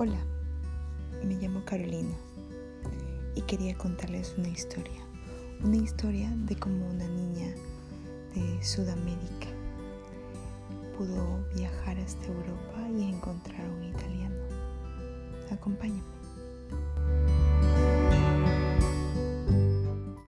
Hola, me llamo Carolina y quería contarles una historia. Una historia de cómo una niña de Sudamérica pudo viajar hasta Europa y encontrar un italiano. Acompáñame.